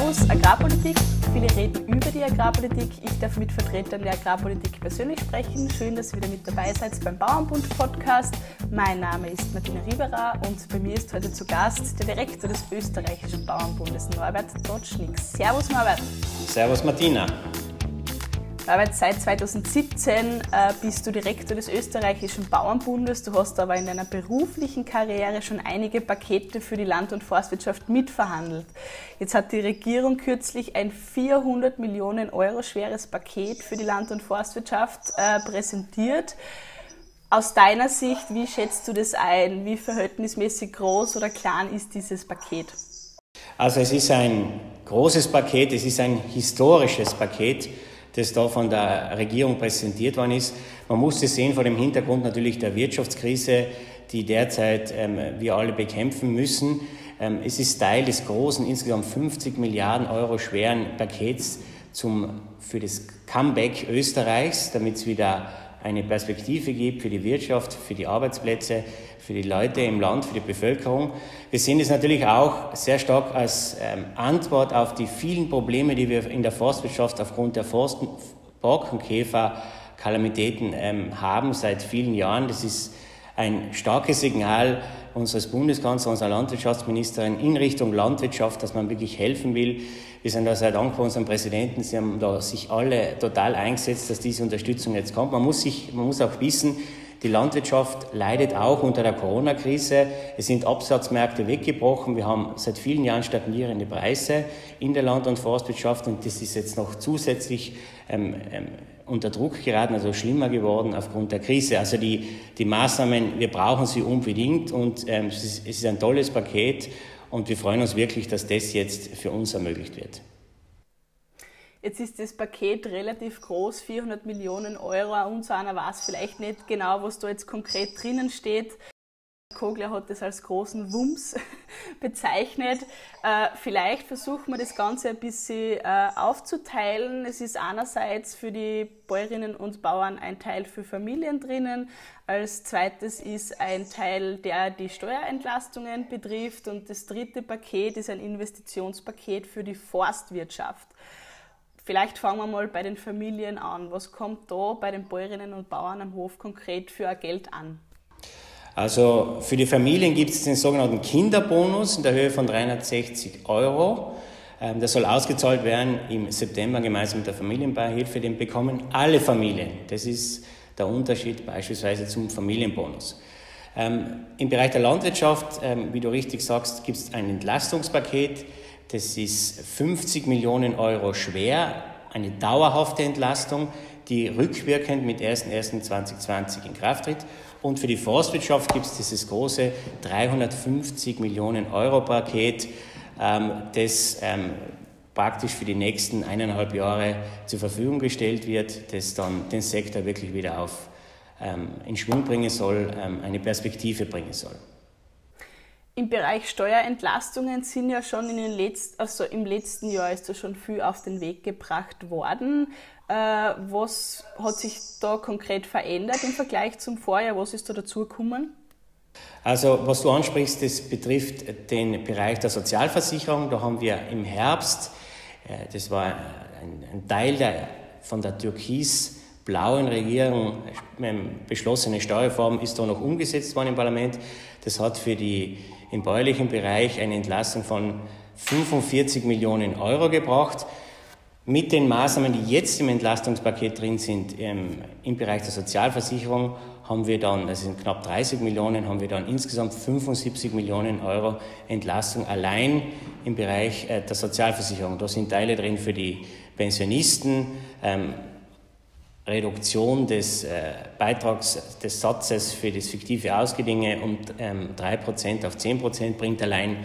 Servus Agrarpolitik. Viele reden über die Agrarpolitik. Ich darf mit Vertretern der Agrarpolitik persönlich sprechen. Schön, dass ihr wieder mit dabei seid beim Bauernbund Podcast. Mein Name ist Martina Rieberer und bei mir ist heute zu Gast der Direktor des österreichischen Bauernbundes, Norbert Dotschnik. Servus Norbert. Servus Martina. Norbert, seit 2017 äh, bist du Direktor des österreichischen Bauernbundes. Du hast aber in deiner beruflichen Karriere schon einige Pakete für die Land- und Forstwirtschaft mitverhandelt. Jetzt hat die Regierung kürzlich ein 400 Millionen Euro schweres Paket für die Land- und Forstwirtschaft äh, präsentiert. Aus deiner Sicht, wie schätzt du das ein? Wie verhältnismäßig groß oder klein ist dieses Paket? Also es ist ein großes Paket, es ist ein historisches Paket das da von der Regierung präsentiert worden ist. Man muss es sehen vor dem Hintergrund natürlich der Wirtschaftskrise, die derzeit ähm, wir alle bekämpfen müssen. Ähm, es ist Teil des großen, insgesamt 50 Milliarden Euro schweren Pakets zum, für das Comeback Österreichs, damit es wieder eine Perspektive gibt für die Wirtschaft, für die Arbeitsplätze, für die Leute im Land, für die Bevölkerung. Wir sehen es natürlich auch sehr stark als ähm, Antwort auf die vielen Probleme, die wir in der Forstwirtschaft aufgrund der Forst Borkenkäfer Kalamitäten ähm, haben seit vielen Jahren. Das ist ein starkes Signal unseres Bundeskanzlers, unserer Landwirtschaftsministerin in Richtung Landwirtschaft, dass man wirklich helfen will. Wir sind da sehr dankbar unserem Präsidenten. Sie haben da sich alle total eingesetzt, dass diese Unterstützung jetzt kommt. Man muss, sich, man muss auch wissen, die Landwirtschaft leidet auch unter der Corona-Krise. Es sind Absatzmärkte weggebrochen. Wir haben seit vielen Jahren stagnierende Preise in der Land- und Forstwirtschaft und das ist jetzt noch zusätzlich ähm, ähm, unter Druck geraten, also schlimmer geworden aufgrund der Krise. Also die, die Maßnahmen, wir brauchen sie unbedingt und ähm, es, ist, es ist ein tolles Paket und wir freuen uns wirklich, dass das jetzt für uns ermöglicht wird. Jetzt ist das Paket relativ groß, 400 Millionen Euro. Unser einer weiß vielleicht nicht genau, was da jetzt konkret drinnen steht. Kogler hat das als großen Wumms bezeichnet. Äh, vielleicht versuchen wir das Ganze ein bisschen äh, aufzuteilen. Es ist einerseits für die Bäuerinnen und Bauern ein Teil für Familien drinnen. Als zweites ist ein Teil, der die Steuerentlastungen betrifft. Und das dritte Paket ist ein Investitionspaket für die Forstwirtschaft. Vielleicht fangen wir mal bei den Familien an. Was kommt da bei den Bäuerinnen und Bauern am Hof konkret für Geld an? Also für die Familien gibt es den sogenannten Kinderbonus in der Höhe von 360 Euro. Ähm, der soll ausgezahlt werden im September gemeinsam mit der Familienbeihilfe. Den bekommen alle Familien. Das ist der Unterschied beispielsweise zum Familienbonus. Ähm, Im Bereich der Landwirtschaft, ähm, wie du richtig sagst, gibt es ein Entlastungspaket das ist 50 Millionen Euro schwer, eine dauerhafte Entlastung, die rückwirkend mit 01.01.2020 in Kraft tritt. Und für die Forstwirtschaft gibt es dieses große 350 Millionen Euro Paket, ähm, das ähm, praktisch für die nächsten eineinhalb Jahre zur Verfügung gestellt wird, das dann den Sektor wirklich wieder auf, ähm, in Schwung bringen soll, ähm, eine Perspektive bringen soll. Im Bereich Steuerentlastungen sind ja schon in den letzten, also im letzten Jahr ist da schon viel auf den Weg gebracht worden. Äh, was hat sich da konkret verändert im Vergleich zum Vorjahr? Was ist da dazugekommen? Also was du ansprichst, das betrifft den Bereich der Sozialversicherung. Da haben wir im Herbst, äh, das war ein, Teil der, von der türkis-blauen Regierung ähm, beschlossene Steuerreform, ist da noch umgesetzt worden im Parlament. Das hat für die im bäuerlichen Bereich eine Entlastung von 45 Millionen Euro gebracht. Mit den Maßnahmen, die jetzt im Entlastungspaket drin sind, im, im Bereich der Sozialversicherung, haben wir dann, das sind knapp 30 Millionen, haben wir dann insgesamt 75 Millionen Euro Entlastung allein im Bereich äh, der Sozialversicherung. Da sind Teile drin für die Pensionisten, ähm, Reduktion des äh, Beitrags des Satzes für das fiktive Ausgedinge um ähm, 3% auf 10% bringt allein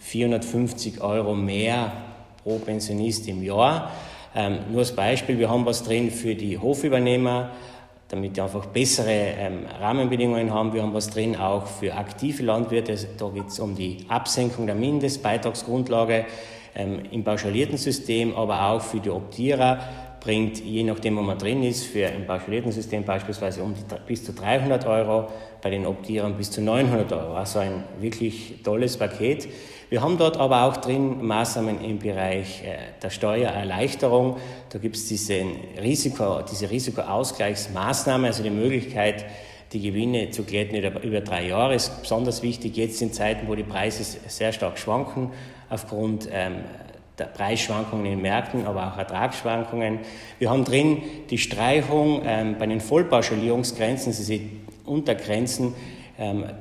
450 Euro mehr pro Pensionist im Jahr. Ähm, nur als Beispiel, wir haben was drin für die Hofübernehmer, damit die einfach bessere ähm, Rahmenbedingungen haben. Wir haben was drin auch für aktive Landwirte. Da geht es um die Absenkung der Mindestbeitragsgrundlage ähm, im pauschalierten System, aber auch für die Optierer bringt, je nachdem, wo man drin ist, für ein Pauschaliertensystem beispielsweise um die, bis zu 300 Euro, bei den Optierern bis zu 900 Euro. Also ein wirklich tolles Paket. Wir haben dort aber auch drin Maßnahmen im Bereich äh, der Steuererleichterung. Da gibt es diese, Risiko, diese Risikoausgleichsmaßnahme, also die Möglichkeit, die Gewinne zu glätten über, drei Jahre. Ist besonders wichtig jetzt in Zeiten, wo die Preise sehr stark schwanken aufgrund ähm, Preisschwankungen in Märkten, aber auch Ertragsschwankungen. Wir haben drin die Streichung ähm, bei den Vollpauschalierungsgrenzen, also die Untergrenzen ähm,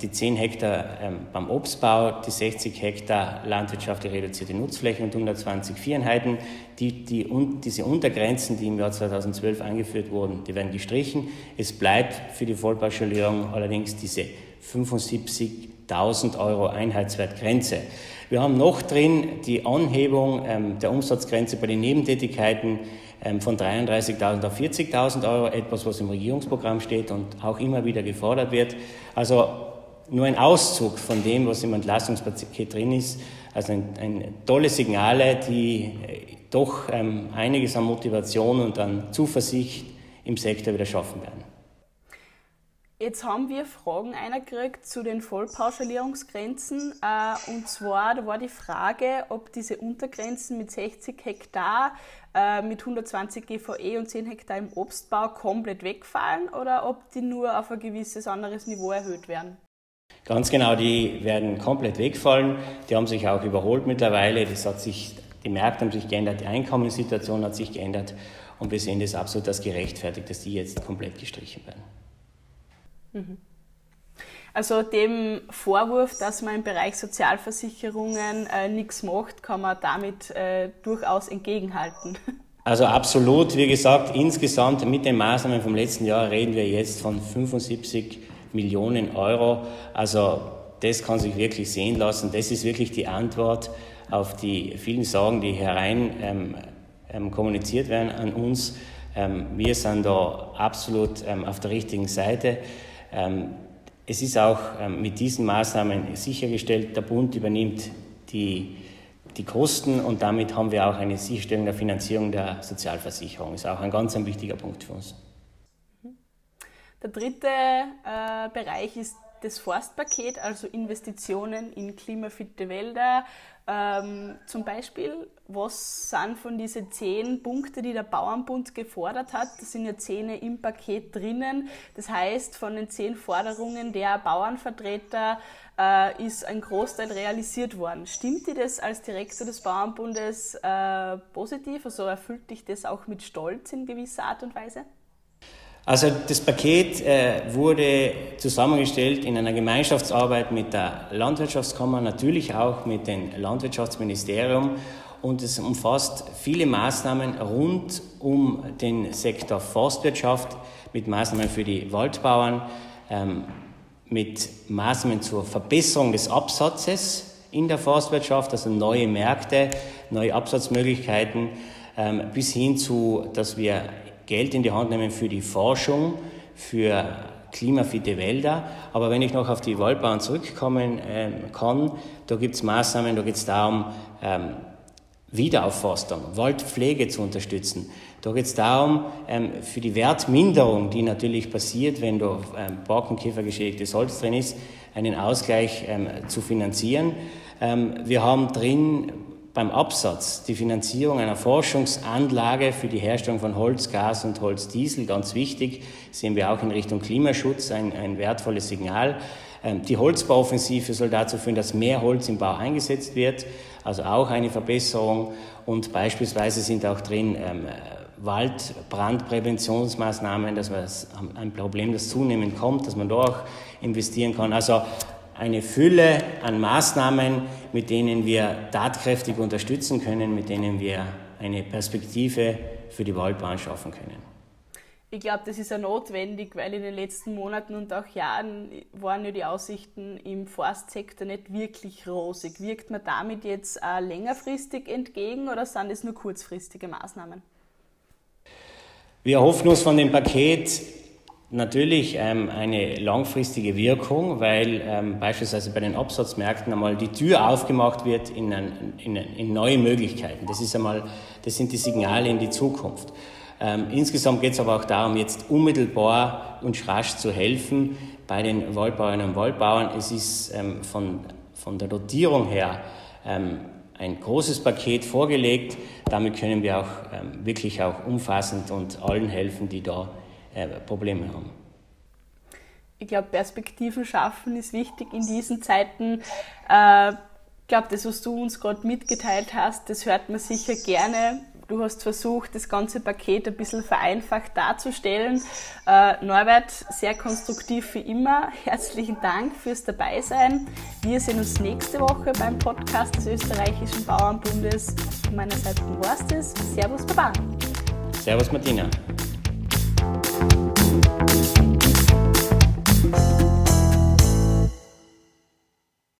die 10 Hektar ähm, beim Obstbau, die 60 Hektar landwirtschaftlich reduzierte Nutzflächen und 120 Vieheinheiten. Die, die, und diese Untergrenzen, die im Jahr 2012 eingeführt wurden, die werden gestrichen. Es bleibt für die Vollpauschalierung allerdings diese 75.000 Euro Einheitswertgrenze. Wir haben noch drin die Anhebung ähm, der Umsatzgrenze bei den Nebentätigkeiten ähm, von 33.000 auf 40.000 Euro, etwas, was im Regierungsprogramm steht und auch immer wieder gefordert wird. Also nur ein Auszug von dem, was im Entlastungspaket drin ist. Also ein, ein tolle Signale, die äh, doch ähm, einiges an Motivation und an Zuversicht im Sektor wieder schaffen werden. Jetzt haben wir Fragen eingekriegt zu den Vollpauschalierungsgrenzen. Äh, und zwar, da war die Frage, ob diese Untergrenzen mit 60 Hektar, äh, mit 120 GVE und 10 Hektar im Obstbau komplett wegfallen oder ob die nur auf ein gewisses anderes Niveau erhöht werden. Ganz genau, die werden komplett wegfallen. Die haben sich auch überholt mittlerweile. Das hat sich, die Märkte haben sich geändert, die Einkommenssituation hat sich geändert und wir sehen das absolut als gerechtfertigt, dass die jetzt komplett gestrichen werden. Mhm. Also dem Vorwurf, dass man im Bereich Sozialversicherungen äh, nichts macht, kann man damit äh, durchaus entgegenhalten. Also absolut, wie gesagt, insgesamt mit den Maßnahmen vom letzten Jahr reden wir jetzt von 75 Millionen Euro. Also das kann sich wirklich sehen lassen. Das ist wirklich die Antwort auf die vielen Sorgen, die herein ähm, ähm, kommuniziert werden an uns. Ähm, wir sind da absolut ähm, auf der richtigen Seite. Es ist auch ähm, mit diesen Maßnahmen sichergestellt, der Bund übernimmt die, die Kosten und damit haben wir auch eine Sicherstellung der Finanzierung der Sozialversicherung. Ist auch ein ganz ein wichtiger Punkt für uns. Der dritte äh, Bereich ist das Forstpaket, also Investitionen in klimafitte Wälder. Ähm, zum Beispiel, was sind von diesen zehn Punkten, die der Bauernbund gefordert hat? Das sind ja zehn im Paket drinnen. Das heißt, von den zehn Forderungen der Bauernvertreter äh, ist ein Großteil realisiert worden. Stimmt dir das als Direktor des Bauernbundes äh, positiv? Also erfüllt dich das auch mit Stolz in gewisser Art und Weise? Also das Paket äh, wurde zusammengestellt in einer Gemeinschaftsarbeit mit der Landwirtschaftskammer, natürlich auch mit dem Landwirtschaftsministerium und es umfasst viele Maßnahmen rund um den Sektor Forstwirtschaft mit Maßnahmen für die Waldbauern, ähm, mit Maßnahmen zur Verbesserung des Absatzes in der Forstwirtschaft, also neue Märkte, neue Absatzmöglichkeiten, ähm, bis hin zu, dass wir Geld in die Hand nehmen für die Forschung, für klimafitte Wälder. Aber wenn ich noch auf die Waldbauern zurückkommen ähm, kann, da gibt es Maßnahmen, da geht es darum, Wiederaufforstung, Waldpflege zu unterstützen. Da geht es darum, ähm, für die Wertminderung, die natürlich passiert, wenn da ähm, Borkenkäfergeschädigtes Holz drin ist, einen Ausgleich ähm, zu finanzieren. Ähm, wir haben drin beim Absatz die Finanzierung einer Forschungsanlage für die Herstellung von Holz, Gas und Holzdiesel, ganz wichtig, sehen wir auch in Richtung Klimaschutz ein, ein wertvolles Signal. Die Holzbauoffensive soll dazu führen, dass mehr Holz im Bau eingesetzt wird, also auch eine Verbesserung. Und beispielsweise sind auch drin ähm, Waldbrandpräventionsmaßnahmen, dass man ein Problem, das zunehmend kommt, dass man da auch investieren kann. Also eine Fülle an Maßnahmen, mit denen wir tatkräftig unterstützen können, mit denen wir eine Perspektive für die Waldbahn schaffen können. Ich glaube, das ist ja notwendig, weil in den letzten Monaten und auch Jahren waren ja die Aussichten im Forstsektor nicht wirklich rosig. Wirkt man damit jetzt auch längerfristig entgegen oder sind es nur kurzfristige Maßnahmen? Wir erhoffen uns von dem Paket Natürlich ähm, eine langfristige Wirkung, weil ähm, beispielsweise bei den Absatzmärkten einmal die Tür aufgemacht wird in, ein, in, in, neue Möglichkeiten. Das ist einmal, das sind die Signale in die Zukunft. Ähm, insgesamt geht es aber auch darum, jetzt unmittelbar und rasch zu helfen bei den Waldbauerinnen und Waldbauern. Es ist ähm, von, von der Dotierung her ähm, ein großes Paket vorgelegt. Damit können wir auch ähm, wirklich auch umfassend und allen helfen, die da äh, Probleme haben. Ich glaube, Perspektiven schaffen ist wichtig in diesen Zeiten. Äh, ich glaube, das, was du uns gerade mitgeteilt hast, das hört man sicher gerne Du hast versucht, das ganze Paket ein bisschen vereinfacht darzustellen. Äh, Norbert, sehr konstruktiv wie immer. Herzlichen Dank fürs Dabeisein. Wir sehen uns nächste Woche beim Podcast des Österreichischen Bauernbundes. Von meiner Seite war es das. Servus, Baba. Servus, Martina.